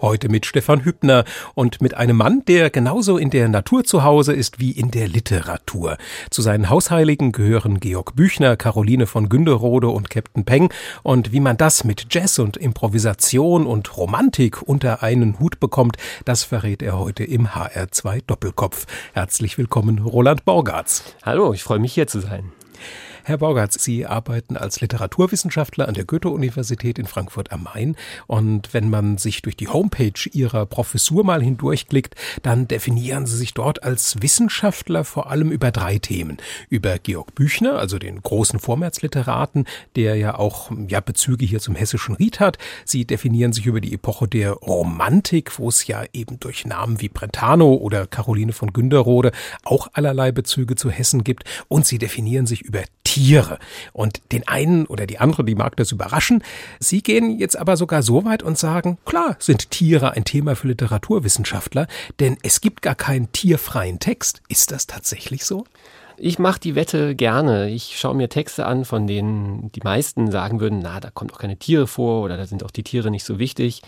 Heute mit Stefan Hübner und mit einem Mann, der genauso in der Natur zu Hause ist wie in der Literatur. Zu seinen Hausheiligen gehören Georg Büchner, Caroline von Günderode und Captain Peng. Und wie man das mit Jazz und Improvisation und Romantik unter einen Hut bekommt, das verrät er heute im HR2 Doppelkopf. Herzlich willkommen, Roland Borgartz. Hallo, ich freue mich hier zu sein. Herr Borgatz, Sie arbeiten als Literaturwissenschaftler an der Goethe-Universität in Frankfurt am Main. Und wenn man sich durch die Homepage Ihrer Professur mal hindurchklickt, dann definieren Sie sich dort als Wissenschaftler vor allem über drei Themen. Über Georg Büchner, also den großen Vormärzliteraten, der ja auch ja, Bezüge hier zum hessischen Ried hat. Sie definieren sich über die Epoche der Romantik, wo es ja eben durch Namen wie Brentano oder Caroline von Günderrode auch allerlei Bezüge zu Hessen gibt. Und Sie definieren sich über Tiere. Und den einen oder die andere, die mag das überraschen. Sie gehen jetzt aber sogar so weit und sagen, klar sind Tiere ein Thema für Literaturwissenschaftler, denn es gibt gar keinen tierfreien Text. Ist das tatsächlich so? Ich mache die Wette gerne. Ich schaue mir Texte an, von denen die meisten sagen würden, na, da kommt auch keine Tiere vor oder da sind auch die Tiere nicht so wichtig.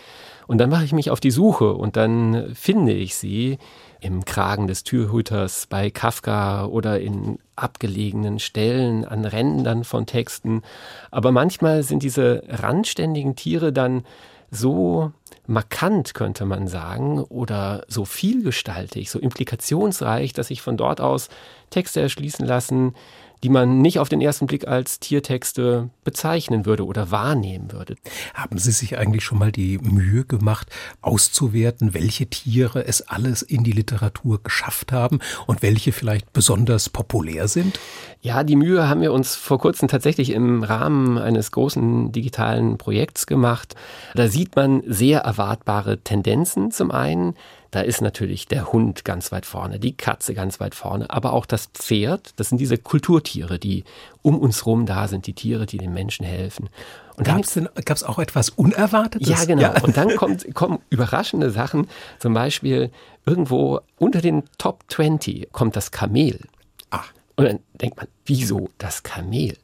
Und dann mache ich mich auf die Suche und dann finde ich sie im Kragen des Türhüters bei Kafka oder in abgelegenen Stellen an Rändern von Texten. Aber manchmal sind diese randständigen Tiere dann so markant, könnte man sagen, oder so vielgestaltig, so implikationsreich, dass sich von dort aus Texte erschließen lassen, die man nicht auf den ersten Blick als Tiertexte bezeichnen würde oder wahrnehmen würde. Haben Sie sich eigentlich schon mal die Mühe gemacht, auszuwerten, welche Tiere es alles in die Literatur geschafft haben und welche vielleicht besonders populär sind? Ja, die Mühe haben wir uns vor kurzem tatsächlich im Rahmen eines großen digitalen Projekts gemacht. Da sieht man sehr erwartbare Tendenzen zum einen. Da ist natürlich der Hund ganz weit vorne, die Katze ganz weit vorne, aber auch das Pferd. Das sind diese Kulturtiere, die um uns rum da sind, die Tiere, die den Menschen helfen. Und gab es auch etwas Unerwartetes? Ja, genau. Ja. Und dann kommt, kommen überraschende Sachen. Zum Beispiel irgendwo unter den Top 20 kommt das Kamel. Ach. Und dann denkt man, wieso das Kamel?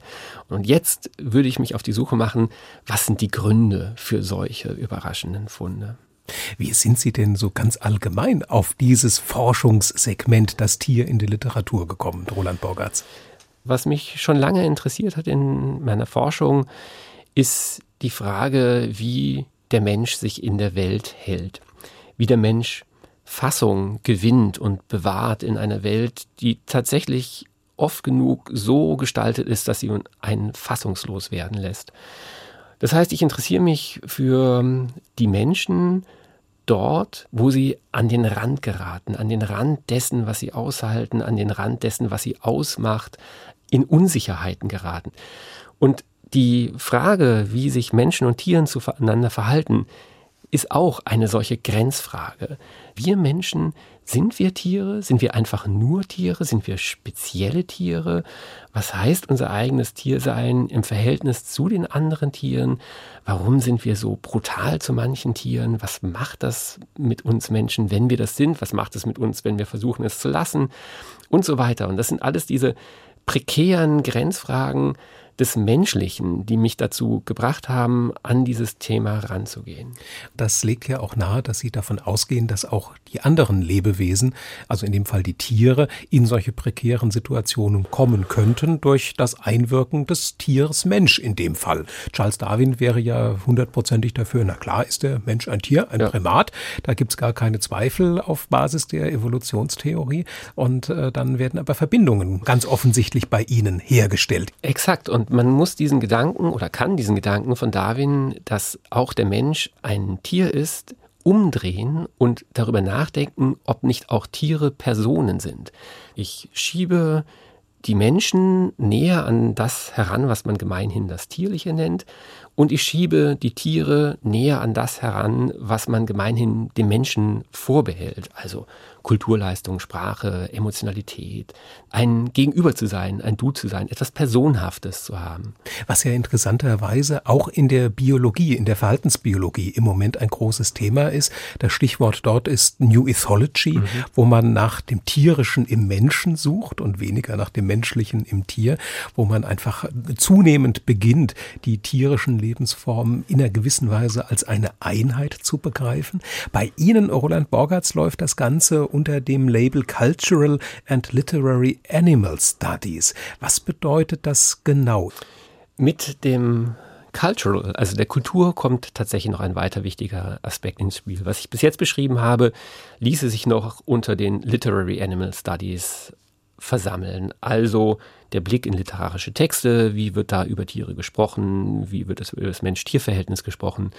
Und jetzt würde ich mich auf die Suche machen, was sind die Gründe für solche überraschenden Funde? Wie sind Sie denn so ganz allgemein auf dieses Forschungssegment, das Tier in die Literatur gekommen, Roland Borgatz? Was mich schon lange interessiert hat in meiner Forschung, ist die Frage, wie der Mensch sich in der Welt hält, wie der Mensch Fassung gewinnt und bewahrt in einer Welt, die tatsächlich oft genug so gestaltet ist, dass sie einen fassungslos werden lässt. Das heißt, ich interessiere mich für die Menschen, dort, wo sie an den Rand geraten, an den Rand dessen, was sie aushalten, an den Rand dessen, was sie ausmacht, in Unsicherheiten geraten. Und die Frage, wie sich Menschen und Tieren zueinander verhalten, ist auch eine solche Grenzfrage. Wir Menschen, sind wir Tiere? Sind wir einfach nur Tiere? Sind wir spezielle Tiere? Was heißt unser eigenes Tiersein im Verhältnis zu den anderen Tieren? Warum sind wir so brutal zu manchen Tieren? Was macht das mit uns Menschen, wenn wir das sind? Was macht es mit uns, wenn wir versuchen, es zu lassen? Und so weiter. Und das sind alles diese prekären Grenzfragen, des Menschlichen, die mich dazu gebracht haben, an dieses Thema ranzugehen. Das legt ja auch nahe, dass Sie davon ausgehen, dass auch die anderen Lebewesen, also in dem Fall die Tiere, in solche prekären Situationen kommen könnten durch das Einwirken des Tieres Mensch in dem Fall. Charles Darwin wäre ja hundertprozentig dafür, na klar ist der Mensch ein Tier, ein ja. Primat, da gibt's gar keine Zweifel auf Basis der Evolutionstheorie und äh, dann werden aber Verbindungen ganz offensichtlich bei Ihnen hergestellt. Exakt und man muss diesen Gedanken oder kann diesen Gedanken von Darwin, dass auch der Mensch ein Tier ist, umdrehen und darüber nachdenken, ob nicht auch Tiere Personen sind. Ich schiebe die Menschen näher an das heran, was man gemeinhin das Tierliche nennt und ich schiebe die Tiere näher an das heran, was man gemeinhin dem Menschen vorbehält. Also Kulturleistung, Sprache, Emotionalität, ein Gegenüber zu sein, ein Du zu sein, etwas Personhaftes zu haben. Was ja interessanterweise auch in der Biologie, in der Verhaltensbiologie im Moment ein großes Thema ist. Das Stichwort dort ist New Ethology, mhm. wo man nach dem Tierischen im Menschen sucht und weniger nach dem Menschlichen im Tier, wo man einfach zunehmend beginnt, die tierischen Lebensformen in einer gewissen Weise als eine Einheit zu begreifen. Bei Ihnen, Roland Borgatz, läuft das Ganze unter dem Label Cultural and Literary Animal Studies. Was bedeutet das genau? Mit dem Cultural, also der Kultur, kommt tatsächlich noch ein weiter wichtiger Aspekt ins Spiel. Was ich bis jetzt beschrieben habe, ließe sich noch unter den Literary Animal Studies versammeln. Also der Blick in literarische Texte, wie wird da über Tiere gesprochen, wie wird über das Mensch-Tier-Verhältnis gesprochen.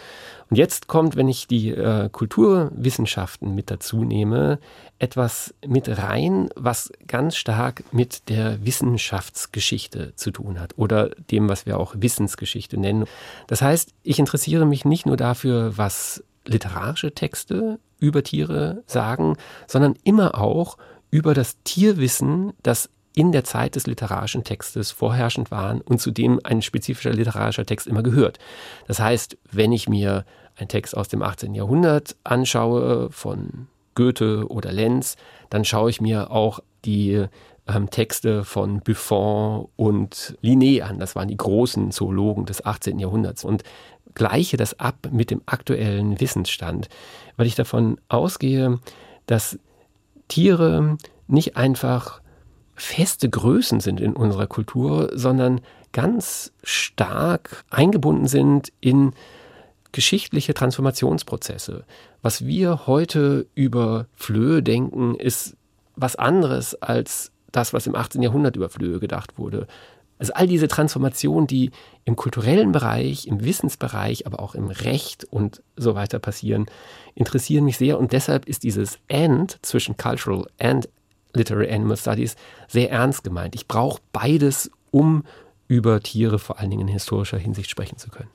Und jetzt kommt, wenn ich die äh, Kulturwissenschaften mit dazu nehme, etwas mit rein, was ganz stark mit der Wissenschaftsgeschichte zu tun hat oder dem, was wir auch Wissensgeschichte nennen. Das heißt, ich interessiere mich nicht nur dafür, was literarische Texte über Tiere sagen, sondern immer auch über das Tierwissen, das in der Zeit des literarischen Textes vorherrschend waren und zu dem ein spezifischer literarischer Text immer gehört. Das heißt, wenn ich mir einen Text aus dem 18. Jahrhundert anschaue von Goethe oder Lenz, dann schaue ich mir auch die ähm, Texte von Buffon und Linné an. Das waren die großen Zoologen des 18. Jahrhunderts. Und gleiche das ab mit dem aktuellen Wissensstand, weil ich davon ausgehe, dass Tiere nicht einfach feste Größen sind in unserer Kultur, sondern ganz stark eingebunden sind in geschichtliche Transformationsprozesse. Was wir heute über Flöhe denken, ist was anderes als das, was im 18. Jahrhundert über Flöhe gedacht wurde. Also all diese Transformationen, die im kulturellen Bereich, im Wissensbereich, aber auch im Recht und so weiter passieren, interessieren mich sehr. Und deshalb ist dieses And zwischen Cultural and Literary Animal Studies sehr ernst gemeint. Ich brauche beides, um über Tiere vor allen Dingen in historischer Hinsicht sprechen zu können.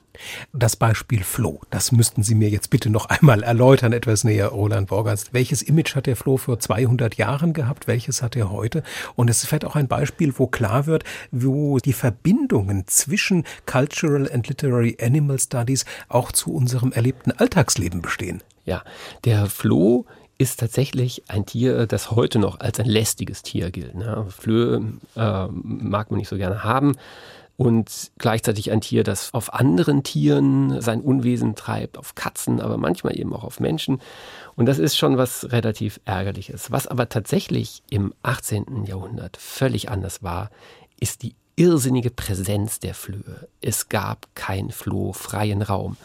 Das Beispiel Floh, das müssten Sie mir jetzt bitte noch einmal erläutern, etwas näher, Roland Borgers. Welches Image hat der Floh vor 200 Jahren gehabt? Welches hat er heute? Und es ist vielleicht auch ein Beispiel, wo klar wird, wo die Verbindungen zwischen Cultural and Literary Animal Studies auch zu unserem erlebten Alltagsleben bestehen. Ja, der Floh ist tatsächlich ein Tier, das heute noch als ein lästiges Tier gilt. Ne? Flöhe äh, mag man nicht so gerne haben und gleichzeitig ein Tier, das auf anderen Tieren sein Unwesen treibt, auf Katzen, aber manchmal eben auch auf Menschen. Und das ist schon was relativ ärgerliches. Was aber tatsächlich im 18. Jahrhundert völlig anders war, ist die irrsinnige Präsenz der Flöhe. Es gab kein flohfreien Raum.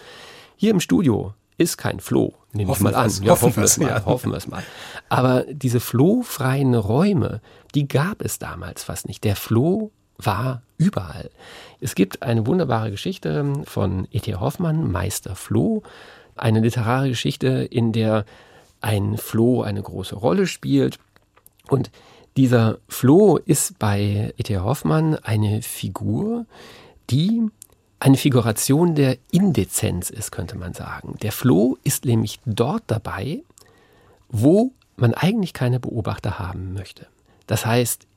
Hier im Studio ist kein Floh, nehme ich mal an. Ja, hoffen, hoffen wir es mal. Ja. Hoffen wir es mal. Aber diese flohfreien Räume, die gab es damals fast nicht. Der Floh war überall. Es gibt eine wunderbare Geschichte von E.T. Hoffmann, Meister Floh, eine literarische Geschichte, in der ein Floh eine große Rolle spielt. Und dieser Floh ist bei E.T. Hoffmann eine Figur, die eine Figuration der Indezenz ist, könnte man sagen. Der Floh ist nämlich dort dabei, wo man eigentlich keine Beobachter haben möchte. Das heißt,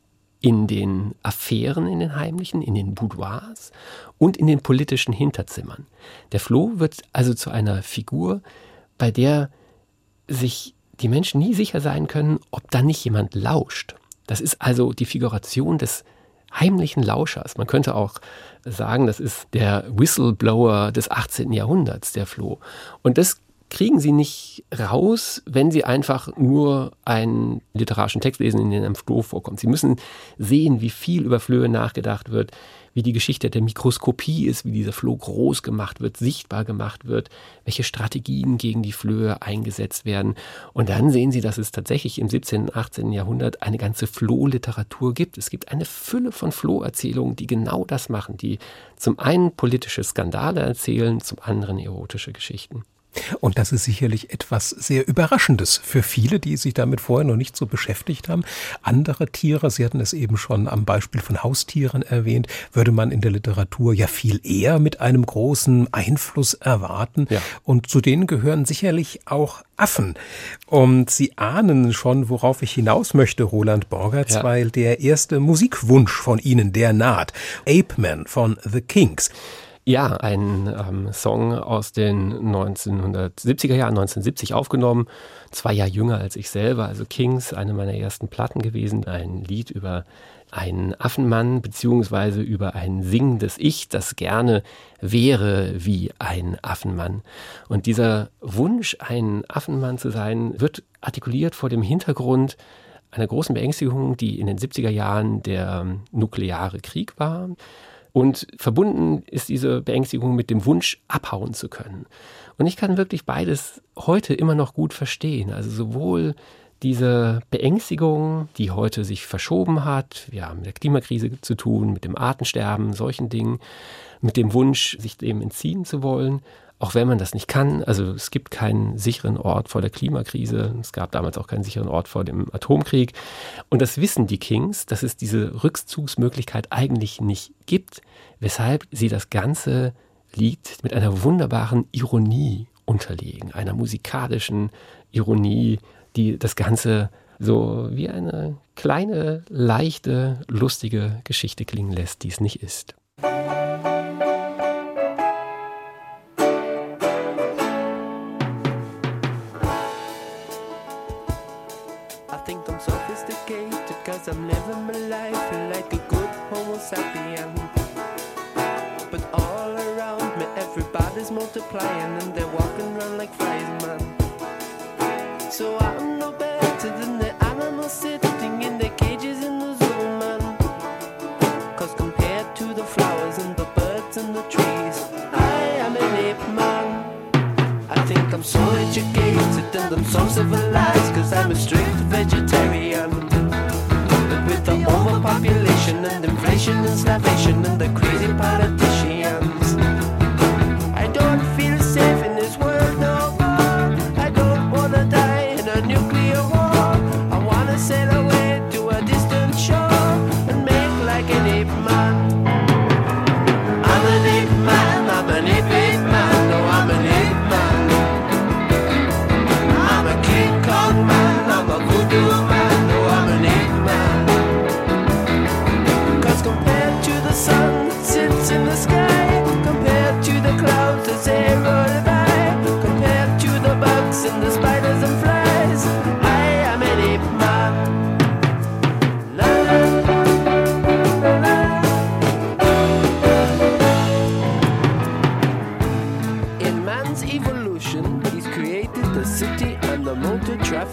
in den Affären, in den heimlichen, in den Boudoirs und in den politischen Hinterzimmern. Der Floh wird also zu einer Figur, bei der sich die Menschen nie sicher sein können, ob da nicht jemand lauscht. Das ist also die Figuration des heimlichen Lauschers. Man könnte auch sagen, das ist der Whistleblower des 18. Jahrhunderts, der Floh. Und das kriegen Sie nicht raus, wenn Sie einfach nur einen literarischen Text lesen, in dem ein Floh vorkommt. Sie müssen sehen, wie viel über Flöhe nachgedacht wird, wie die Geschichte der Mikroskopie ist, wie dieser Floh groß gemacht wird, sichtbar gemacht wird, welche Strategien gegen die Flöhe eingesetzt werden. Und dann sehen Sie, dass es tatsächlich im 17. und 18. Jahrhundert eine ganze Flohliteratur gibt. Es gibt eine Fülle von Floherzählungen, die genau das machen, die zum einen politische Skandale erzählen, zum anderen erotische Geschichten. Und das ist sicherlich etwas sehr Überraschendes für viele, die sich damit vorher noch nicht so beschäftigt haben. Andere Tiere, Sie hatten es eben schon am Beispiel von Haustieren erwähnt, würde man in der Literatur ja viel eher mit einem großen Einfluss erwarten. Ja. Und zu denen gehören sicherlich auch Affen. Und Sie ahnen schon, worauf ich hinaus möchte, Roland Borgertz, ja. weil der erste Musikwunsch von Ihnen, der naht. Ape Man von The Kings. Ja, ein ähm, Song aus den 1970er Jahren, 1970 aufgenommen, zwei Jahre jünger als ich selber, also Kings, eine meiner ersten Platten gewesen, ein Lied über einen Affenmann beziehungsweise über ein singendes Ich, das gerne wäre wie ein Affenmann. Und dieser Wunsch, ein Affenmann zu sein, wird artikuliert vor dem Hintergrund einer großen Beängstigung, die in den 70er Jahren der nukleare Krieg war. Und verbunden ist diese Beängstigung mit dem Wunsch, abhauen zu können. Und ich kann wirklich beides heute immer noch gut verstehen. Also sowohl diese Beängstigung, die heute sich verschoben hat, wir haben mit der Klimakrise zu tun, mit dem Artensterben, solchen Dingen, mit dem Wunsch, sich dem entziehen zu wollen, auch wenn man das nicht kann. Also es gibt keinen sicheren Ort vor der Klimakrise. Es gab damals auch keinen sicheren Ort vor dem Atomkrieg. Und das wissen die Kings, dass es diese Rückzugsmöglichkeit eigentlich nicht gibt, weshalb sie das ganze Lied mit einer wunderbaren Ironie unterlegen, einer musikalischen Ironie, die das Ganze so wie eine kleine, leichte, lustige Geschichte klingen lässt, die es nicht ist. Multiplying and they're walking around like flies, man. So I'm no better than the animals sitting in their cages in the zoo, man. Cause compared to the flowers and the birds and the trees, I am an ape man. I think I'm so educated and I'm so civilized cause I'm a strict vegetarian. And inflation and starvation and the crazy politicians.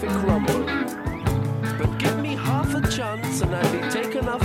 perfect. But give me half a chance and I'll be taken off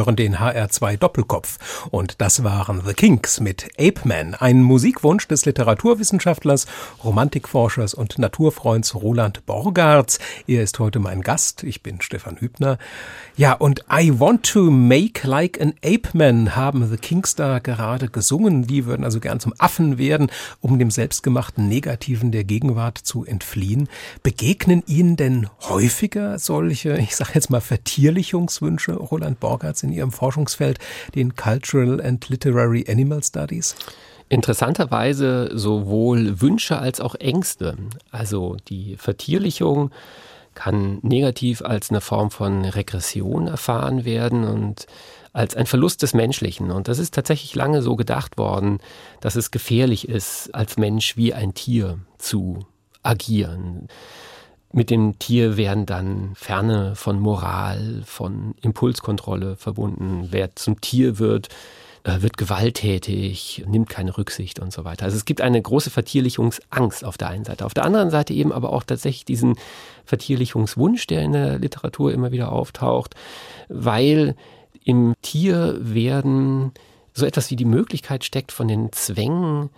hören den HR2 Doppelkopf und das waren The Kinks mit Ape Man, ein Musikwunsch des Literaturwissenschaftlers, Romantikforschers und Naturfreunds Roland Borgartz. Er ist heute mein Gast, ich bin Stefan Hübner. Ja, und I Want to Make Like an Ape Man haben The Kinks da gerade gesungen. Die würden also gern zum Affen werden, um dem selbstgemachten Negativen der Gegenwart zu entfliehen. Begegnen Ihnen denn häufiger solche, ich sage jetzt mal, Vertierlichungswünsche, Roland Borgartz? Borgarts in ihrem Forschungsfeld, den Cultural and Literary Animal Studies? Interessanterweise sowohl Wünsche als auch Ängste. Also die Vertierlichung kann negativ als eine Form von Regression erfahren werden und als ein Verlust des Menschlichen. Und das ist tatsächlich lange so gedacht worden, dass es gefährlich ist, als Mensch wie ein Tier zu agieren. Mit dem Tier werden dann Ferne von Moral, von Impulskontrolle verbunden. Wer zum Tier wird, äh, wird gewalttätig, nimmt keine Rücksicht und so weiter. Also es gibt eine große Vertierlichungsangst auf der einen Seite. Auf der anderen Seite eben aber auch tatsächlich diesen Vertierlichungswunsch, der in der Literatur immer wieder auftaucht, weil im Tier werden so etwas wie die Möglichkeit steckt, von den Zwängen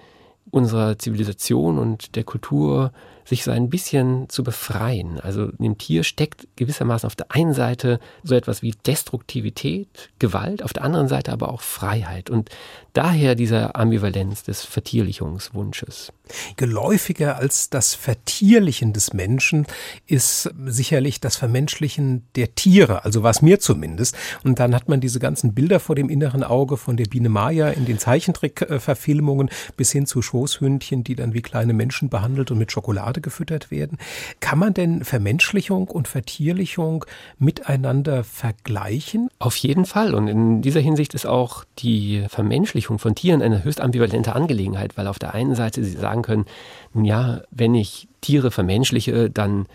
unserer Zivilisation und der Kultur sich so ein bisschen zu befreien. Also in dem Tier steckt gewissermaßen auf der einen Seite so etwas wie Destruktivität, Gewalt, auf der anderen Seite aber auch Freiheit. Und daher diese Ambivalenz des Vertierlichungswunsches. Geläufiger als das Vertierlichen des Menschen ist sicherlich das Vermenschlichen der Tiere, also was mir zumindest. Und dann hat man diese ganzen Bilder vor dem inneren Auge von der Biene Maya in den Zeichentrickverfilmungen bis hin zu Schoßhündchen, die dann wie kleine Menschen behandelt und mit Schokolade gefüttert werden. Kann man denn Vermenschlichung und Vertierlichung miteinander vergleichen? Auf jeden Fall. Und in dieser Hinsicht ist auch die Vermenschlichung von Tieren eine höchst ambivalente Angelegenheit, weil auf der einen Seite sie sagen können, ja, wenn ich Tiere vermenschliche, dann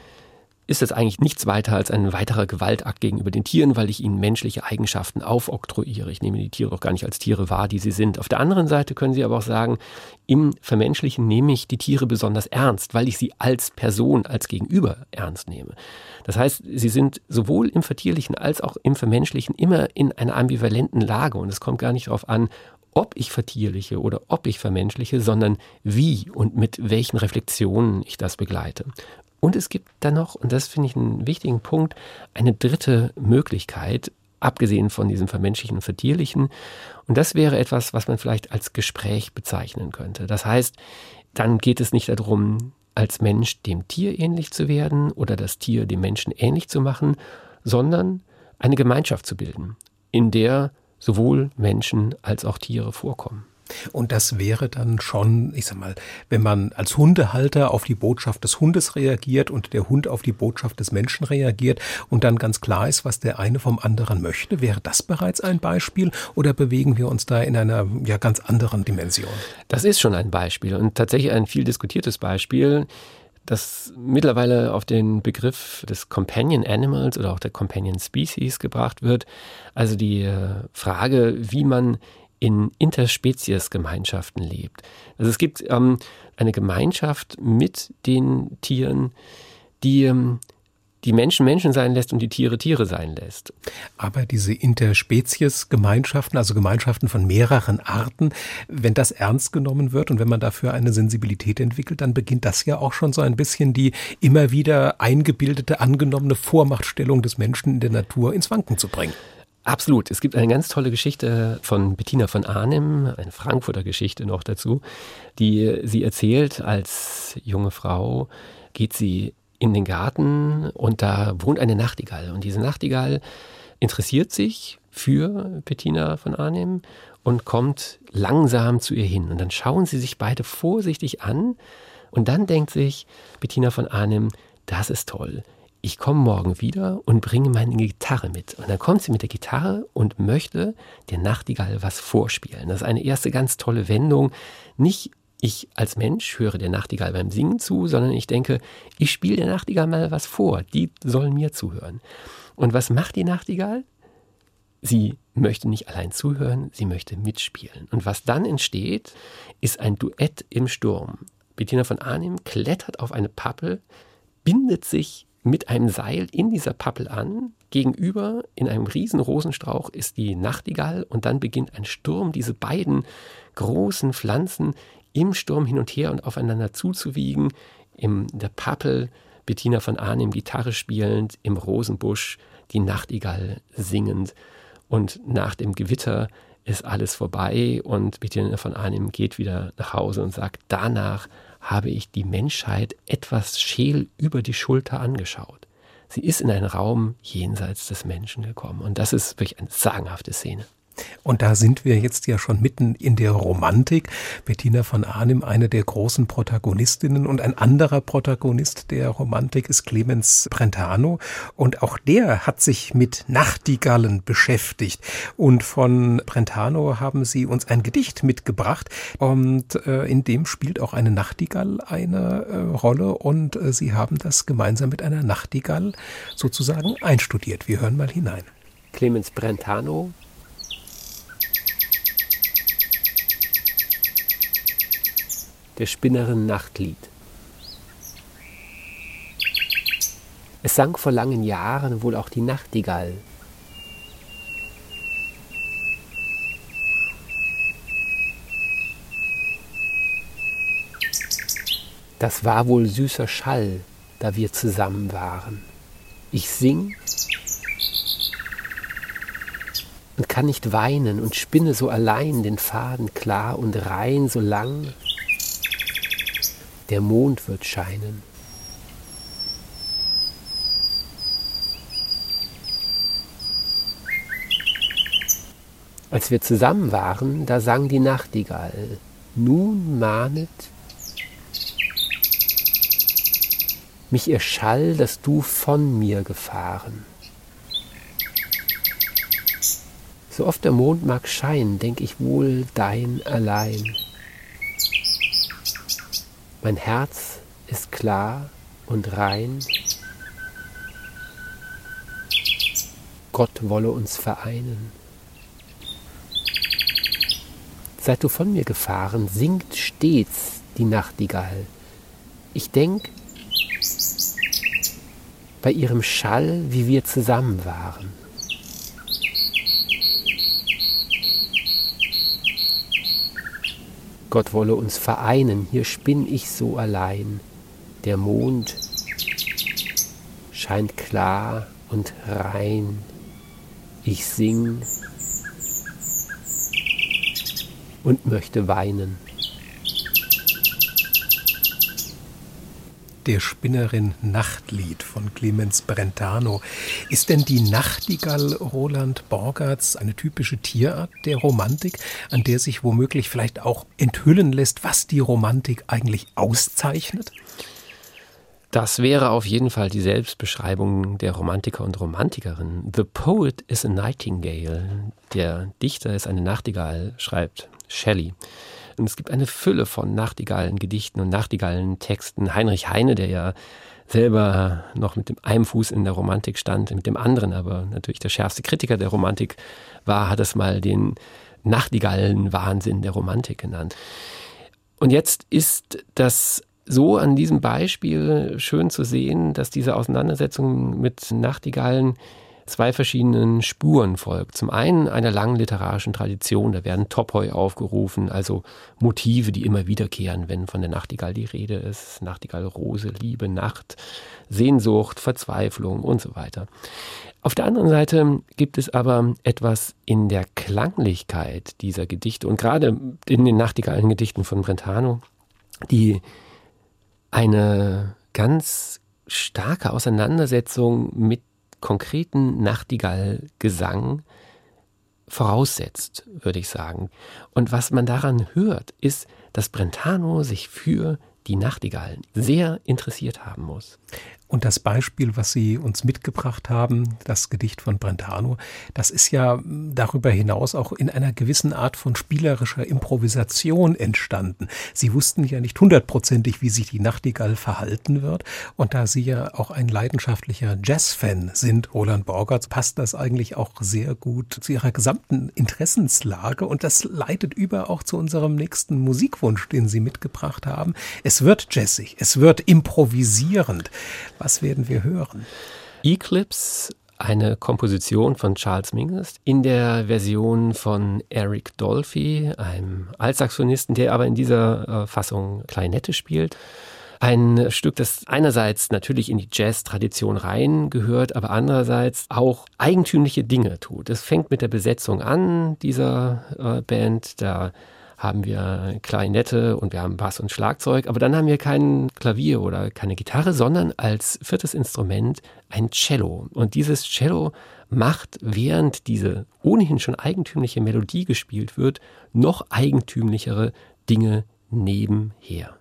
ist das eigentlich nichts weiter als ein weiterer Gewaltakt gegenüber den Tieren, weil ich ihnen menschliche Eigenschaften aufoktroyiere. Ich nehme die Tiere doch gar nicht als Tiere wahr, die sie sind. Auf der anderen Seite können Sie aber auch sagen, im Vermenschlichen nehme ich die Tiere besonders ernst, weil ich sie als Person, als Gegenüber ernst nehme. Das heißt, sie sind sowohl im Vertierlichen als auch im Vermenschlichen immer in einer ambivalenten Lage und es kommt gar nicht darauf an, ob ich vertierliche oder ob ich vermenschliche, sondern wie und mit welchen Reflexionen ich das begleite. Und es gibt dann noch, und das finde ich einen wichtigen Punkt, eine dritte Möglichkeit, abgesehen von diesem vermenschlichen und vertierlichen. Und das wäre etwas, was man vielleicht als Gespräch bezeichnen könnte. Das heißt, dann geht es nicht darum, als Mensch dem Tier ähnlich zu werden oder das Tier dem Menschen ähnlich zu machen, sondern eine Gemeinschaft zu bilden, in der sowohl Menschen als auch Tiere vorkommen. Und das wäre dann schon, ich sag mal, wenn man als Hundehalter auf die Botschaft des Hundes reagiert und der Hund auf die Botschaft des Menschen reagiert und dann ganz klar ist, was der eine vom anderen möchte, wäre das bereits ein Beispiel oder bewegen wir uns da in einer ja ganz anderen Dimension? Das ist schon ein Beispiel und tatsächlich ein viel diskutiertes Beispiel das mittlerweile auf den Begriff des Companion Animals oder auch der Companion Species gebracht wird. Also die äh, Frage, wie man in Interspezies-Gemeinschaften lebt. Also es gibt ähm, eine Gemeinschaft mit den Tieren, die ähm, die Menschen Menschen sein lässt und die Tiere Tiere sein lässt. Aber diese Interspezies-Gemeinschaften, also Gemeinschaften von mehreren Arten, wenn das ernst genommen wird und wenn man dafür eine Sensibilität entwickelt, dann beginnt das ja auch schon so ein bisschen die immer wieder eingebildete, angenommene Vormachtstellung des Menschen in der Natur ins Wanken zu bringen. Absolut. Es gibt eine ganz tolle Geschichte von Bettina von Arnim, eine Frankfurter Geschichte noch dazu, die sie erzählt, als junge Frau geht sie in den Garten und da wohnt eine Nachtigall. Und diese Nachtigall interessiert sich für Bettina von Arnim und kommt langsam zu ihr hin. Und dann schauen sie sich beide vorsichtig an und dann denkt sich Bettina von Arnim, das ist toll ich komme morgen wieder und bringe meine Gitarre mit. Und dann kommt sie mit der Gitarre und möchte der Nachtigall was vorspielen. Das ist eine erste ganz tolle Wendung. Nicht ich als Mensch höre der Nachtigall beim Singen zu, sondern ich denke, ich spiele der Nachtigall mal was vor. Die sollen mir zuhören. Und was macht die Nachtigall? Sie möchte nicht allein zuhören, sie möchte mitspielen. Und was dann entsteht, ist ein Duett im Sturm. Bettina von Arnim klettert auf eine Pappel, bindet sich mit einem Seil in dieser Pappel an. Gegenüber in einem riesen Rosenstrauch ist die Nachtigall und dann beginnt ein Sturm, diese beiden großen Pflanzen im Sturm hin und her und aufeinander zuzuwiegen. In der Pappel Bettina von Arnim Gitarre spielend, im Rosenbusch die Nachtigall singend. Und nach dem Gewitter ist alles vorbei und Bettina von Arnim geht wieder nach Hause und sagt, danach habe ich die Menschheit etwas scheel über die Schulter angeschaut. Sie ist in einen Raum jenseits des Menschen gekommen. Und das ist wirklich eine sagenhafte Szene. Und da sind wir jetzt ja schon mitten in der Romantik. Bettina von Arnim, eine der großen Protagonistinnen und ein anderer Protagonist der Romantik ist Clemens Brentano. Und auch der hat sich mit Nachtigallen beschäftigt. Und von Brentano haben Sie uns ein Gedicht mitgebracht. Und äh, in dem spielt auch eine Nachtigall eine äh, Rolle. Und äh, Sie haben das gemeinsam mit einer Nachtigall sozusagen einstudiert. Wir hören mal hinein. Clemens Brentano der Spinnerin Nachtlied. Es sang vor langen Jahren wohl auch die Nachtigall. Das war wohl süßer Schall, da wir zusammen waren. Ich sing und kann nicht weinen und spinne so allein den Faden klar und rein, so lang der Mond wird scheinen. Als wir zusammen waren, da sang die Nachtigall, nun mahnet mich ihr Schall, dass du von mir gefahren. So oft der Mond mag scheinen, denk ich wohl dein allein. Mein Herz ist klar und rein. Gott wolle uns vereinen. Seit du von mir gefahren, singt stets die Nachtigall. Ich denk bei ihrem Schall, wie wir zusammen waren. Gott wolle uns vereinen, hier spinn ich so allein. Der Mond scheint klar und rein. Ich sing und möchte weinen. Der Spinnerin Nachtlied von Clemens Brentano. Ist denn die Nachtigall Roland Borgerts eine typische Tierart der Romantik, an der sich womöglich vielleicht auch enthüllen lässt, was die Romantik eigentlich auszeichnet? Das wäre auf jeden Fall die Selbstbeschreibung der Romantiker und Romantikerinnen. The poet is a nightingale. Der Dichter ist eine Nachtigall, schreibt Shelley. Und es gibt eine Fülle von Nachtigallen-Gedichten und Nachtigallen-Texten. Heinrich Heine, der ja selber noch mit dem einen Fuß in der Romantik stand, mit dem anderen aber natürlich der schärfste Kritiker der Romantik war, hat es mal den Nachtigallen-Wahnsinn der Romantik genannt. Und jetzt ist das so an diesem Beispiel schön zu sehen, dass diese Auseinandersetzung mit Nachtigallen zwei verschiedenen Spuren folgt. Zum einen einer langen literarischen Tradition, da werden Topoi aufgerufen, also Motive, die immer wiederkehren, wenn von der Nachtigall die Rede ist. Nachtigall, Rose, Liebe, Nacht, Sehnsucht, Verzweiflung und so weiter. Auf der anderen Seite gibt es aber etwas in der Klanglichkeit dieser Gedichte und gerade in den Nachtigallen-Gedichten von Brentano, die eine ganz starke Auseinandersetzung mit konkreten Nachtigallgesang voraussetzt, würde ich sagen. Und was man daran hört, ist, dass Brentano sich für die Nachtigallen sehr interessiert haben muss. Und das Beispiel, was Sie uns mitgebracht haben, das Gedicht von Brentano, das ist ja darüber hinaus auch in einer gewissen Art von spielerischer Improvisation entstanden. Sie wussten ja nicht hundertprozentig, wie sich die Nachtigall verhalten wird. Und da Sie ja auch ein leidenschaftlicher Jazz-Fan sind, Roland Borgertz, passt das eigentlich auch sehr gut zu Ihrer gesamten Interessenslage. Und das leitet über auch zu unserem nächsten Musikwunsch, den Sie mitgebracht haben. Es wird jazzig, es wird improvisierend. Was werden wir hören? Eclipse, eine Komposition von Charles Mingus in der Version von Eric Dolphy, einem Altsaxonisten, der aber in dieser äh, Fassung Klarinette spielt. Ein Stück, das einerseits natürlich in die Jazz-Tradition reingehört, aber andererseits auch eigentümliche Dinge tut. Es fängt mit der Besetzung an dieser äh, Band. Da haben wir Klarinette und wir haben Bass und Schlagzeug, aber dann haben wir kein Klavier oder keine Gitarre, sondern als viertes Instrument ein Cello. Und dieses Cello macht, während diese ohnehin schon eigentümliche Melodie gespielt wird, noch eigentümlichere Dinge nebenher.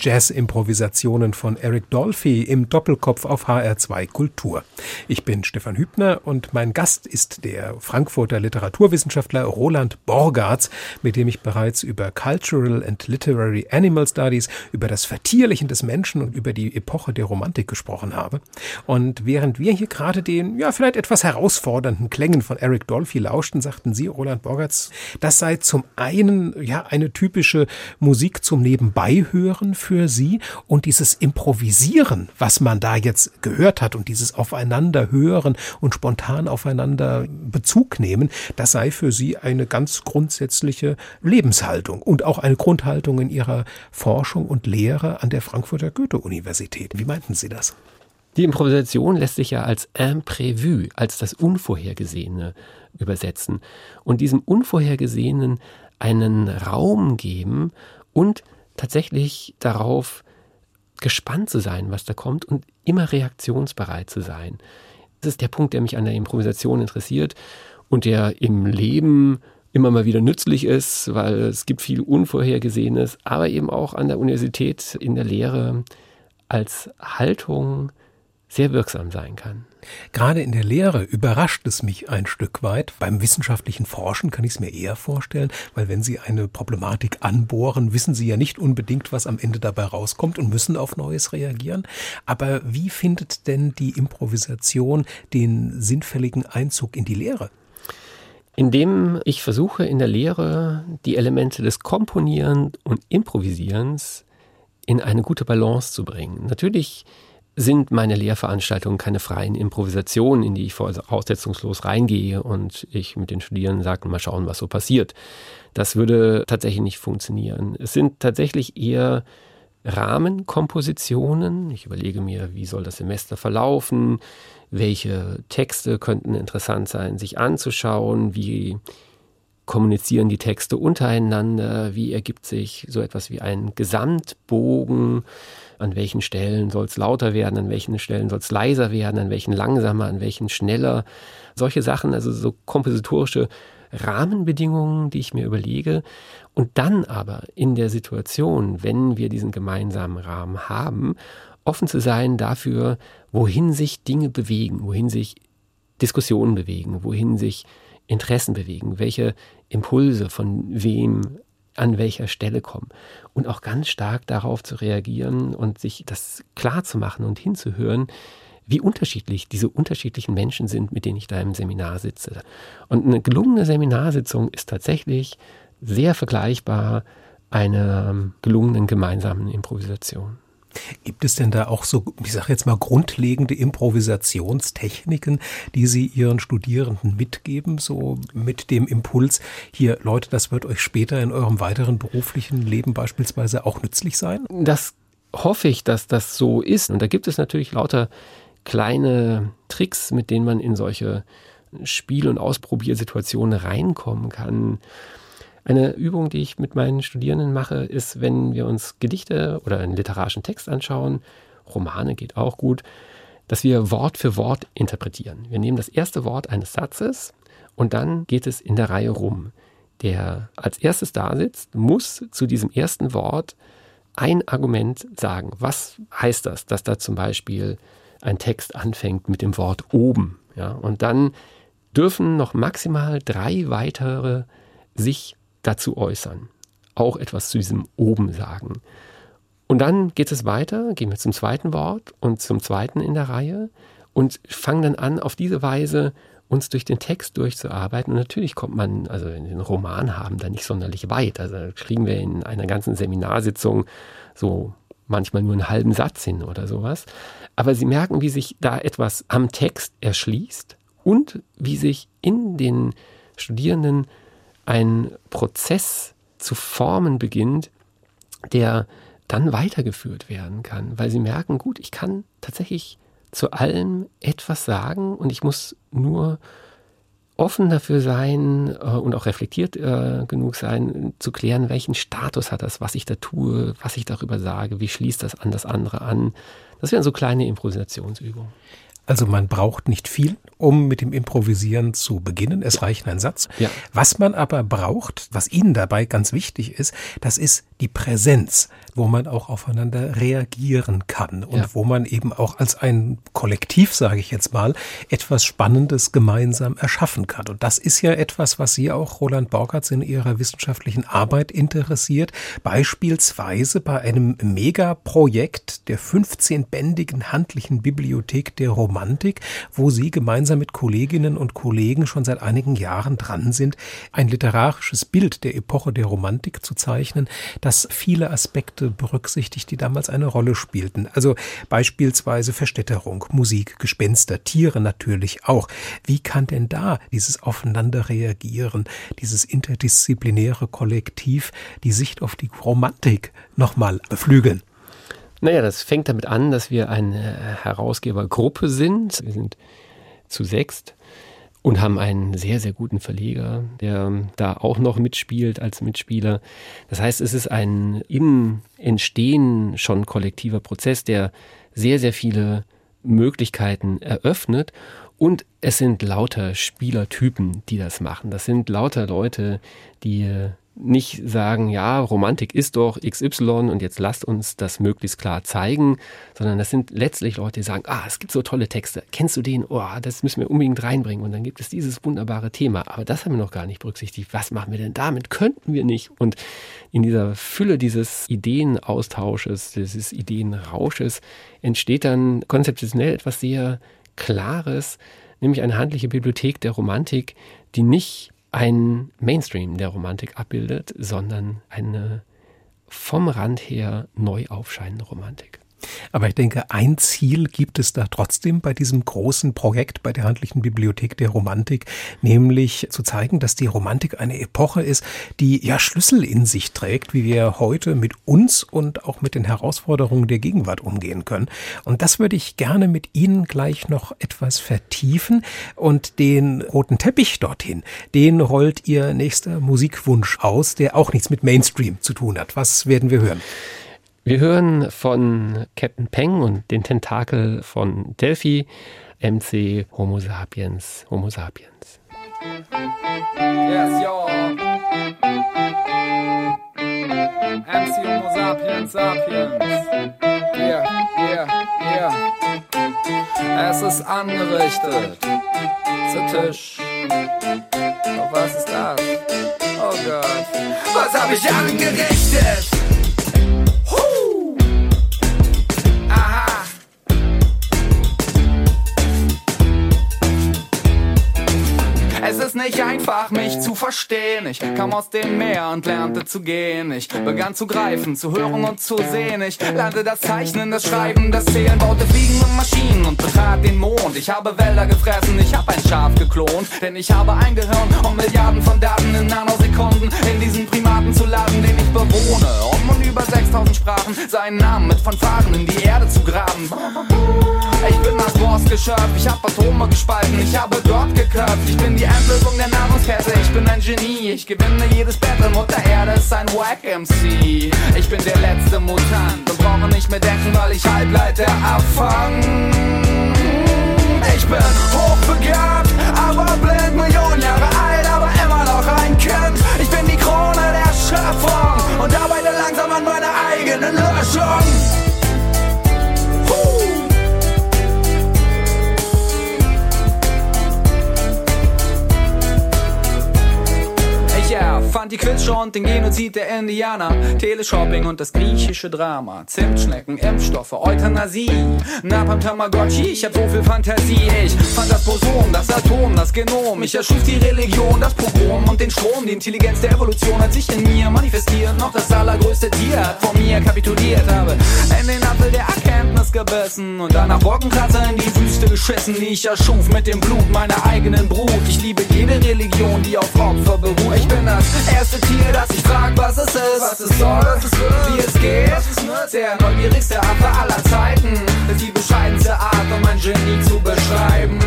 Jazz-Improvisationen von Eric Dolphy im Doppelkopf auf HR2 Kultur. Ich bin Stefan Hübner und mein Gast ist der Frankfurter Literaturwissenschaftler Roland Borgartz, mit dem ich bereits über Cultural and Literary Animal Studies, über das Vertierlichen des Menschen und über die Epoche der Romantik gesprochen habe. Und während wir hier gerade den, ja, vielleicht etwas herausfordernden Klängen von Eric Dolphy lauschten, sagten Sie, Roland Borgartz, das sei zum einen, ja, eine typische Musik zum Nebenbeihören für für sie und dieses Improvisieren, was man da jetzt gehört hat und dieses Aufeinander hören und spontan aufeinander Bezug nehmen, das sei für sie eine ganz grundsätzliche Lebenshaltung und auch eine Grundhaltung in ihrer Forschung und Lehre an der Frankfurter Goethe-Universität. Wie meinten Sie das? Die Improvisation lässt sich ja als imprévu, als das Unvorhergesehene übersetzen und diesem Unvorhergesehenen einen Raum geben und tatsächlich darauf gespannt zu sein, was da kommt und immer reaktionsbereit zu sein. Das ist der Punkt, der mich an der Improvisation interessiert und der im Leben immer mal wieder nützlich ist, weil es gibt viel Unvorhergesehenes, aber eben auch an der Universität in der Lehre als Haltung sehr wirksam sein kann. Gerade in der Lehre überrascht es mich ein Stück weit. Beim wissenschaftlichen Forschen kann ich es mir eher vorstellen, weil wenn Sie eine Problematik anbohren, wissen Sie ja nicht unbedingt, was am Ende dabei rauskommt und müssen auf Neues reagieren. Aber wie findet denn die Improvisation den sinnfälligen Einzug in die Lehre? Indem ich versuche in der Lehre die Elemente des Komponieren und Improvisierens in eine gute Balance zu bringen. Natürlich sind meine Lehrveranstaltungen keine freien Improvisationen, in die ich voraussetzungslos reingehe und ich mit den Studierenden sage, mal schauen, was so passiert. Das würde tatsächlich nicht funktionieren. Es sind tatsächlich eher Rahmenkompositionen. Ich überlege mir, wie soll das Semester verlaufen, welche Texte könnten interessant sein, sich anzuschauen, wie kommunizieren die Texte untereinander, wie ergibt sich so etwas wie ein Gesamtbogen, an welchen Stellen soll es lauter werden, an welchen Stellen soll es leiser werden, an welchen langsamer, an welchen schneller. Solche Sachen, also so kompositorische Rahmenbedingungen, die ich mir überlege. Und dann aber in der Situation, wenn wir diesen gemeinsamen Rahmen haben, offen zu sein dafür, wohin sich Dinge bewegen, wohin sich Diskussionen bewegen, wohin sich Interessen bewegen, welche Impulse von wem an welcher Stelle kommen. Und auch ganz stark darauf zu reagieren und sich das klar zu machen und hinzuhören, wie unterschiedlich diese unterschiedlichen Menschen sind, mit denen ich da im Seminar sitze. Und eine gelungene Seminarsitzung ist tatsächlich sehr vergleichbar einer gelungenen gemeinsamen Improvisation. Gibt es denn da auch so, ich sage jetzt mal, grundlegende Improvisationstechniken, die Sie Ihren Studierenden mitgeben, so mit dem Impuls, hier Leute, das wird euch später in eurem weiteren beruflichen Leben beispielsweise auch nützlich sein? Das hoffe ich, dass das so ist. Und da gibt es natürlich lauter kleine Tricks, mit denen man in solche Spiel- und Ausprobiersituationen reinkommen kann. Eine Übung, die ich mit meinen Studierenden mache, ist, wenn wir uns Gedichte oder einen literarischen Text anschauen, Romane geht auch gut, dass wir Wort für Wort interpretieren. Wir nehmen das erste Wort eines Satzes und dann geht es in der Reihe rum. Der als erstes da sitzt, muss zu diesem ersten Wort ein Argument sagen. Was heißt das, dass da zum Beispiel ein Text anfängt mit dem Wort oben? Ja, und dann dürfen noch maximal drei weitere sich dazu äußern, auch etwas zu diesem oben sagen. Und dann geht es weiter, gehen wir zum zweiten Wort und zum zweiten in der Reihe und fangen dann an, auf diese Weise uns durch den Text durchzuarbeiten. Und natürlich kommt man, also in den Roman haben, da nicht sonderlich weit. Also kriegen wir in einer ganzen Seminarsitzung so manchmal nur einen halben Satz hin oder sowas. Aber Sie merken, wie sich da etwas am Text erschließt und wie sich in den Studierenden ein Prozess zu formen beginnt, der dann weitergeführt werden kann, weil sie merken, gut, ich kann tatsächlich zu allem etwas sagen und ich muss nur offen dafür sein äh, und auch reflektiert äh, genug sein, zu klären, welchen Status hat das, was ich da tue, was ich darüber sage, wie schließt das an das andere an. Das wären so kleine Improvisationsübungen. Also man braucht nicht viel, um mit dem Improvisieren zu beginnen. Es reicht ein Satz. Ja. Was man aber braucht, was Ihnen dabei ganz wichtig ist, das ist die Präsenz, wo man auch aufeinander reagieren kann und ja. wo man eben auch als ein Kollektiv, sage ich jetzt mal, etwas Spannendes gemeinsam erschaffen kann. Und das ist ja etwas, was Sie auch, Roland Borgatz, in Ihrer wissenschaftlichen Arbeit interessiert. Beispielsweise bei einem Megaprojekt der 15-bändigen handlichen Bibliothek der Romantik, wo Sie gemeinsam mit Kolleginnen und Kollegen schon seit einigen Jahren dran sind, ein literarisches Bild der Epoche der Romantik zu zeichnen, das viele Aspekte berücksichtigt, die damals eine Rolle spielten. Also beispielsweise Verstädterung, Musik, Gespenster, Tiere natürlich auch. Wie kann denn da dieses Aufeinander reagieren, dieses interdisziplinäre Kollektiv, die Sicht auf die Romantik nochmal beflügeln? Naja, das fängt damit an, dass wir eine Herausgebergruppe sind. Wir sind zu sechst und haben einen sehr, sehr guten Verleger, der da auch noch mitspielt als Mitspieler. Das heißt, es ist ein im Entstehen schon kollektiver Prozess, der sehr, sehr viele Möglichkeiten eröffnet. Und es sind lauter Spielertypen, die das machen. Das sind lauter Leute, die nicht sagen, ja, Romantik ist doch XY und jetzt lasst uns das möglichst klar zeigen, sondern das sind letztlich Leute, die sagen, ah, es gibt so tolle Texte, kennst du den? Oh, das müssen wir unbedingt reinbringen und dann gibt es dieses wunderbare Thema. Aber das haben wir noch gar nicht berücksichtigt. Was machen wir denn damit? Könnten wir nicht? Und in dieser Fülle dieses Ideenaustausches, dieses Ideenrausches entsteht dann konzeptionell etwas sehr Klares, nämlich eine handliche Bibliothek der Romantik, die nicht ein Mainstream der Romantik abbildet, sondern eine vom Rand her neu aufscheinende Romantik. Aber ich denke, ein Ziel gibt es da trotzdem bei diesem großen Projekt bei der Handlichen Bibliothek der Romantik, nämlich zu zeigen, dass die Romantik eine Epoche ist, die ja Schlüssel in sich trägt, wie wir heute mit uns und auch mit den Herausforderungen der Gegenwart umgehen können. Und das würde ich gerne mit Ihnen gleich noch etwas vertiefen und den roten Teppich dorthin, den rollt Ihr nächster Musikwunsch aus, der auch nichts mit Mainstream zu tun hat. Was werden wir hören? Wir hören von Captain Peng und den Tentakel von Delphi, MC Homo sapiens, Homo sapiens. Yes, yo. MC Homo sapiens, sapiens. Yeah, yeah, yeah. Es ist angerichtet. Zu Tisch. Doch was ist das? Oh Gott. Was hab ich angerichtet? Es ist nicht einfach, mich zu verstehen. Ich kam aus dem Meer und lernte zu gehen. Ich begann zu greifen, zu hören und zu sehen. Ich lernte das Zeichnen, das Schreiben, das Zählen, baute fliegende Maschinen und betrat den Mond. Ich habe Wälder gefressen, ich habe ein Schaf geklont. Denn ich habe ein Gehirn, um Milliarden von Daten in Nanosekunden in diesen Primaten zu laden, den ich bewohne. Um und über 6000 Sprachen seinen Namen mit Fanfaren in die Erde zu graben. Ich bin das Boss-Geschöpf, ich hab Atome gespalten, ich habe dort geköpft. Ich bin die Endlösung der Nahrungskette, ich bin ein Genie. Ich gewinne jedes Battle, Mutter Erde ist ein Wack-MC. Ich bin der letzte Mutant und brauche nicht mehr denken, weil ich Halbleiter abfang. Ich bin hochbegabt, aber blind, die und den Genozid der Indianer, Teleshopping und das griechische Drama, Zimtschnecken, Impfstoffe, Euthanasie, Napalm Tamagotchi, ich hab so viel Fantasie, ich fand das Boson, das Atom, das Genom, ich erschuf die Religion, das Pogrom und den Strom, die Intelligenz der Evolution hat sich in mir manifestiert, noch das allergrößte Tier hat vor mir kapituliert, habe in den Apfel der Erkenntnis gebissen und danach Wolkenkratzer in die Wüste geschissen, die ich erschuf mit dem Blut meiner eigenen Brut, ich liebe jede Religion, die auf Opfer beruht, ich bin das erste Tier, das ich frag, was es ist, was es soll, was es wird, wie es geht. Der neugierigste Affe aller Zeiten ist die bescheidenste Art, um ein Genie zu beschreiben.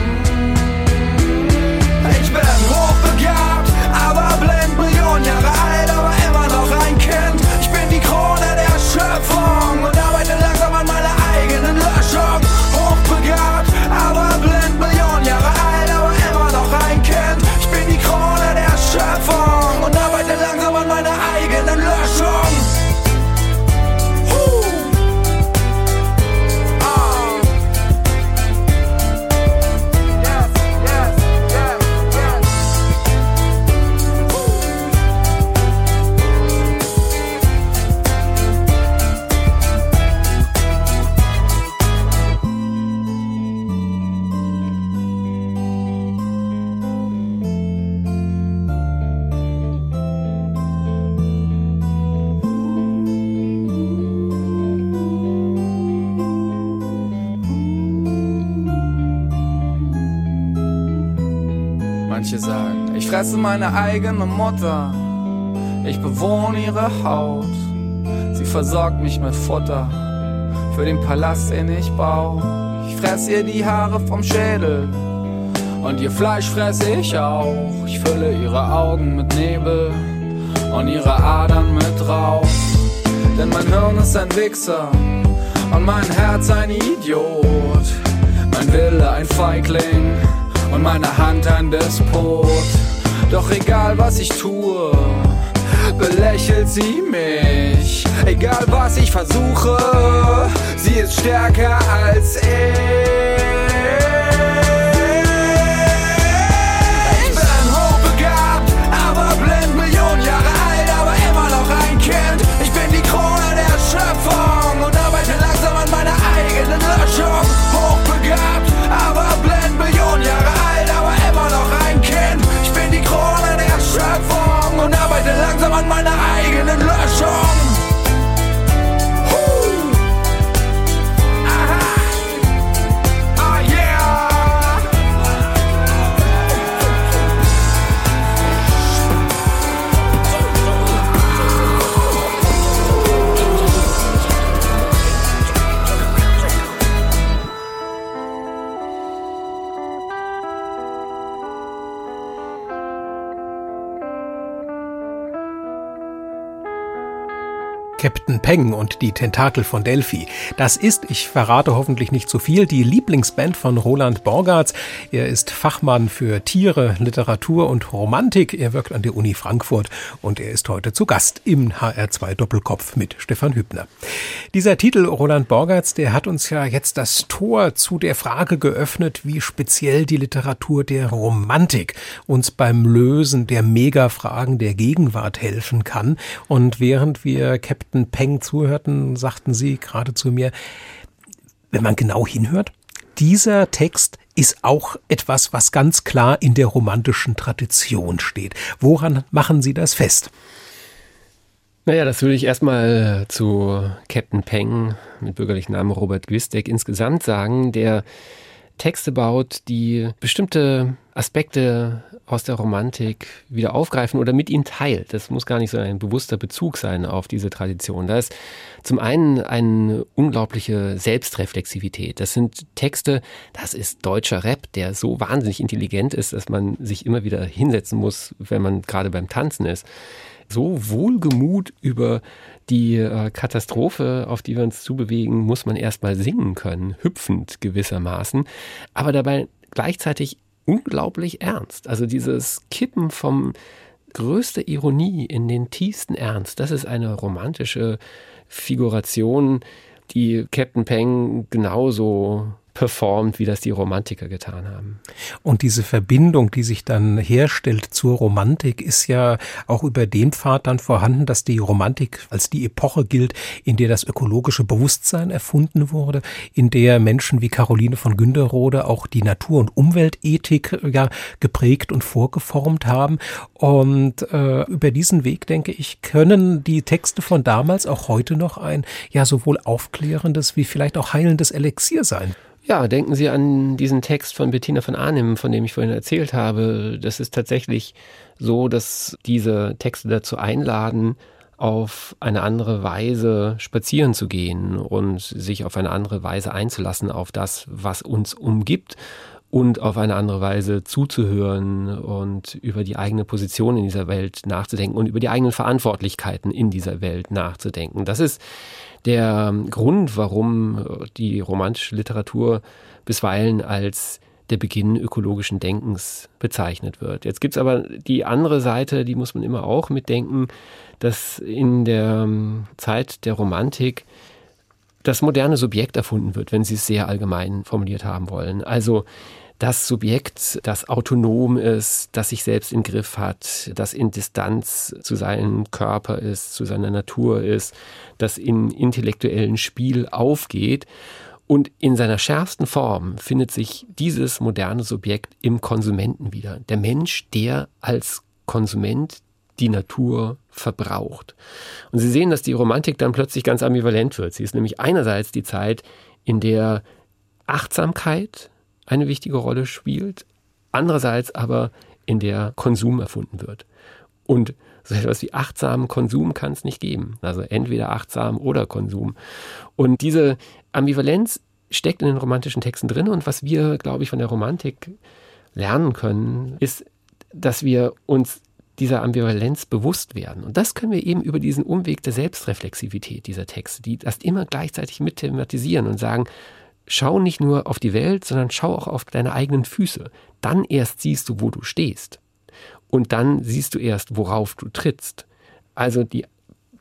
Ich bin hochbegabt, aber blind, Millionen Jahre alt, fresse meine eigene Mutter. Ich bewohne ihre Haut. Sie versorgt mich mit Futter für den Palast, den ich baue. Ich fress ihr die Haare vom Schädel und ihr Fleisch fresse ich auch. Ich fülle ihre Augen mit Nebel und ihre Adern mit Rauch. Denn mein Hirn ist ein Wichser und mein Herz ein Idiot. Mein Wille ein Feigling und meine Hand ein Despot. Doch egal was ich tue, belächelt sie mich. Egal was ich versuche, sie ist stärker als ich. Captain Peng und die Tentakel von Delphi. Das ist, ich verrate hoffentlich nicht zu viel, die Lieblingsband von Roland Borgartz. Er ist Fachmann für Tiere, Literatur und Romantik. Er wirkt an der Uni Frankfurt und er ist heute zu Gast im HR2 Doppelkopf mit Stefan Hübner. Dieser Titel Roland Borgartz, der hat uns ja jetzt das Tor zu der Frage geöffnet, wie speziell die Literatur der Romantik uns beim Lösen der Megafragen der Gegenwart helfen kann. Und während wir Captain Captain Peng zuhörten, sagten sie gerade zu mir, wenn man genau hinhört, dieser Text ist auch etwas, was ganz klar in der romantischen Tradition steht. Woran machen Sie das fest? Naja, das würde ich erstmal zu Captain Peng mit bürgerlichen Namen Robert Gwistek insgesamt sagen, der Texte baut, die bestimmte Aspekte aus der Romantik wieder aufgreifen oder mit ihnen teilt. Das muss gar nicht so ein bewusster Bezug sein auf diese Tradition. Da ist zum einen eine unglaubliche Selbstreflexivität. Das sind Texte, das ist deutscher Rap, der so wahnsinnig intelligent ist, dass man sich immer wieder hinsetzen muss, wenn man gerade beim Tanzen ist. So wohlgemut über die äh, Katastrophe, auf die wir uns zubewegen, muss man erstmal singen können, hüpfend gewissermaßen, aber dabei gleichzeitig unglaublich ernst. Also dieses Kippen vom größte Ironie in den tiefsten Ernst, das ist eine romantische Figuration, die Captain Peng genauso performt, wie das die Romantiker getan haben. Und diese Verbindung, die sich dann herstellt zur Romantik, ist ja auch über den Pfad dann vorhanden, dass die Romantik als die Epoche gilt, in der das ökologische Bewusstsein erfunden wurde, in der Menschen wie Caroline von Günderode auch die Natur- und Umweltethik ja geprägt und vorgeformt haben. Und äh, über diesen Weg, denke ich, können die Texte von damals auch heute noch ein ja sowohl aufklärendes wie vielleicht auch heilendes Elixier sein. Ja, denken Sie an diesen Text von Bettina von Arnim, von dem ich vorhin erzählt habe. Das ist tatsächlich so, dass diese Texte dazu einladen, auf eine andere Weise spazieren zu gehen und sich auf eine andere Weise einzulassen auf das, was uns umgibt und auf eine andere Weise zuzuhören und über die eigene Position in dieser Welt nachzudenken und über die eigenen Verantwortlichkeiten in dieser Welt nachzudenken. Das ist der Grund, warum die romantische Literatur bisweilen als der Beginn ökologischen Denkens bezeichnet wird. Jetzt gibt es aber die andere Seite, die muss man immer auch mitdenken, dass in der Zeit der Romantik das moderne Subjekt erfunden wird, wenn Sie es sehr allgemein formuliert haben wollen. Also das Subjekt, das autonom ist, das sich selbst im Griff hat, das in Distanz zu seinem Körper ist, zu seiner Natur ist, das in intellektuellen Spiel aufgeht. Und in seiner schärfsten Form findet sich dieses moderne Subjekt im Konsumenten wieder. Der Mensch, der als Konsument die Natur verbraucht. Und Sie sehen, dass die Romantik dann plötzlich ganz ambivalent wird. Sie ist nämlich einerseits die Zeit, in der Achtsamkeit eine wichtige Rolle spielt, andererseits aber in der Konsum erfunden wird. Und so etwas wie achtsamen Konsum kann es nicht geben. Also entweder achtsam oder Konsum. Und diese Ambivalenz steckt in den romantischen Texten drin. Und was wir, glaube ich, von der Romantik lernen können, ist, dass wir uns dieser Ambivalenz bewusst werden. Und das können wir eben über diesen Umweg der Selbstreflexivität dieser Texte, die das immer gleichzeitig mit thematisieren und sagen, schau nicht nur auf die Welt, sondern schau auch auf deine eigenen Füße. Dann erst siehst du, wo du stehst. Und dann siehst du erst, worauf du trittst. Also die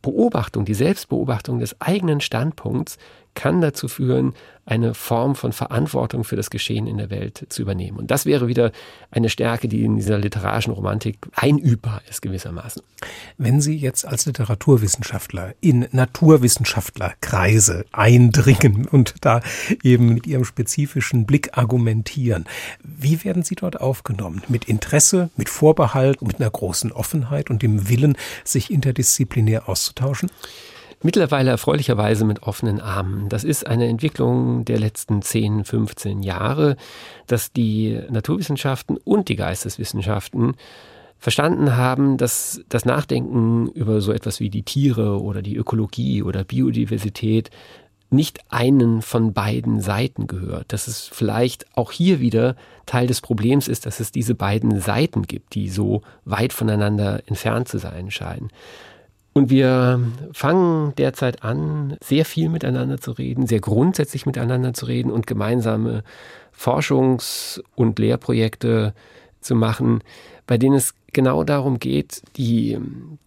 Beobachtung, die Selbstbeobachtung des eigenen Standpunkts kann dazu führen, eine Form von Verantwortung für das Geschehen in der Welt zu übernehmen. Und das wäre wieder eine Stärke, die in dieser literarischen Romantik einübbar ist gewissermaßen. Wenn Sie jetzt als Literaturwissenschaftler in Naturwissenschaftlerkreise eindringen und da eben mit Ihrem spezifischen Blick argumentieren, wie werden Sie dort aufgenommen? Mit Interesse, mit Vorbehalt, mit einer großen Offenheit und dem Willen, sich interdisziplinär auszutauschen? Mittlerweile erfreulicherweise mit offenen Armen. Das ist eine Entwicklung der letzten 10, 15 Jahre, dass die Naturwissenschaften und die Geisteswissenschaften verstanden haben, dass das Nachdenken über so etwas wie die Tiere oder die Ökologie oder Biodiversität nicht einen von beiden Seiten gehört. Dass es vielleicht auch hier wieder Teil des Problems ist, dass es diese beiden Seiten gibt, die so weit voneinander entfernt zu sein scheinen. Und wir fangen derzeit an, sehr viel miteinander zu reden, sehr grundsätzlich miteinander zu reden und gemeinsame Forschungs- und Lehrprojekte zu machen, bei denen es genau darum geht, die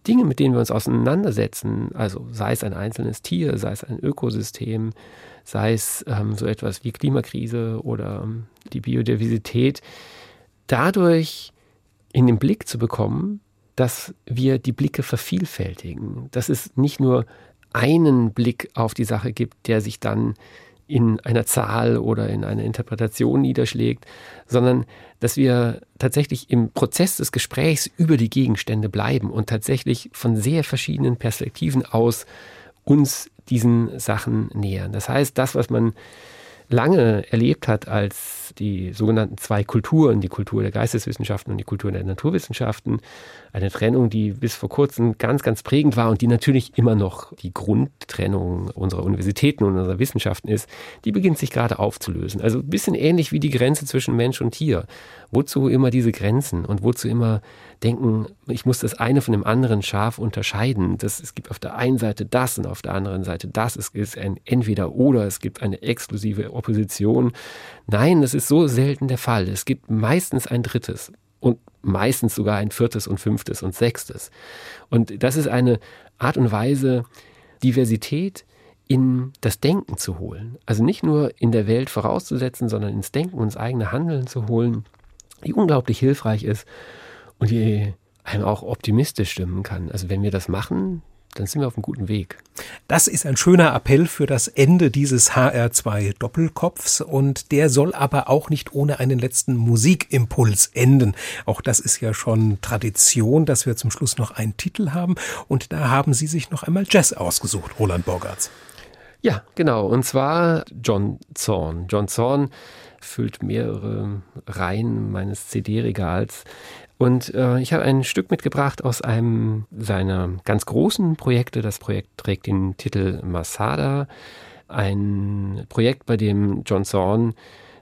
Dinge, mit denen wir uns auseinandersetzen, also sei es ein einzelnes Tier, sei es ein Ökosystem, sei es ähm, so etwas wie Klimakrise oder ähm, die Biodiversität, dadurch in den Blick zu bekommen, dass wir die Blicke vervielfältigen, dass es nicht nur einen Blick auf die Sache gibt, der sich dann in einer Zahl oder in einer Interpretation niederschlägt, sondern dass wir tatsächlich im Prozess des Gesprächs über die Gegenstände bleiben und tatsächlich von sehr verschiedenen Perspektiven aus uns diesen Sachen nähern. Das heißt, das, was man lange erlebt hat als die sogenannten zwei Kulturen, die Kultur der Geisteswissenschaften und die Kultur der Naturwissenschaften. Eine Trennung, die bis vor kurzem ganz, ganz prägend war und die natürlich immer noch die Grundtrennung unserer Universitäten und unserer Wissenschaften ist, die beginnt sich gerade aufzulösen. Also ein bisschen ähnlich wie die Grenze zwischen Mensch und Tier. Wozu immer diese Grenzen und wozu immer denken, ich muss das eine von dem anderen scharf unterscheiden. Das, es gibt auf der einen Seite das und auf der anderen Seite das. Es ist ein Entweder oder, es gibt eine exklusive Opposition. Nein, das ist so selten der Fall. Es gibt meistens ein drittes und meistens sogar ein viertes und fünftes und sechstes. Und das ist eine Art und Weise, Diversität in das Denken zu holen. Also nicht nur in der Welt vorauszusetzen, sondern ins Denken ins eigene Handeln zu holen, die unglaublich hilfreich ist und die einem auch optimistisch stimmen kann. Also wenn wir das machen, dann sind wir auf einem guten Weg. Das ist ein schöner Appell für das Ende dieses HR2 Doppelkopfs und der soll aber auch nicht ohne einen letzten Musikimpuls enden. Auch das ist ja schon Tradition, dass wir zum Schluss noch einen Titel haben und da haben Sie sich noch einmal Jazz ausgesucht, Roland Borgartz. Ja, genau. Und zwar John Zorn. John Zorn füllt mehrere Reihen meines CD-Regals. Und äh, ich habe ein Stück mitgebracht aus einem seiner ganz großen Projekte. Das Projekt trägt den Titel Masada. Ein Projekt, bei dem John Zorn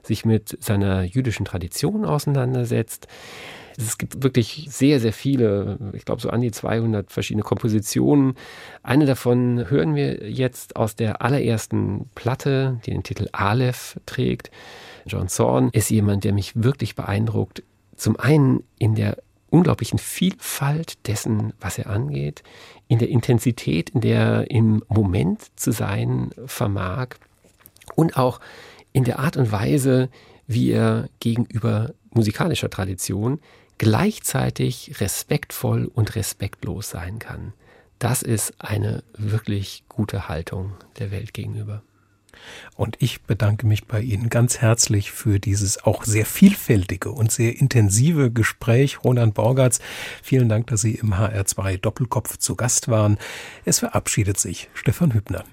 sich mit seiner jüdischen Tradition auseinandersetzt. Es gibt wirklich sehr, sehr viele, ich glaube so an die 200 verschiedene Kompositionen. Eine davon hören wir jetzt aus der allerersten Platte, die den Titel Aleph trägt. John Zorn ist jemand, der mich wirklich beeindruckt. Zum einen in der unglaublichen Vielfalt dessen, was er angeht, in der Intensität, in der er im Moment zu sein vermag und auch in der Art und Weise, wie er gegenüber musikalischer Tradition gleichzeitig respektvoll und respektlos sein kann. Das ist eine wirklich gute Haltung der Welt gegenüber. Und ich bedanke mich bei Ihnen ganz herzlich für dieses auch sehr vielfältige und sehr intensive Gespräch. Roland Borgatz, vielen Dank, dass Sie im HR2 Doppelkopf zu Gast waren. Es verabschiedet sich Stefan Hübner.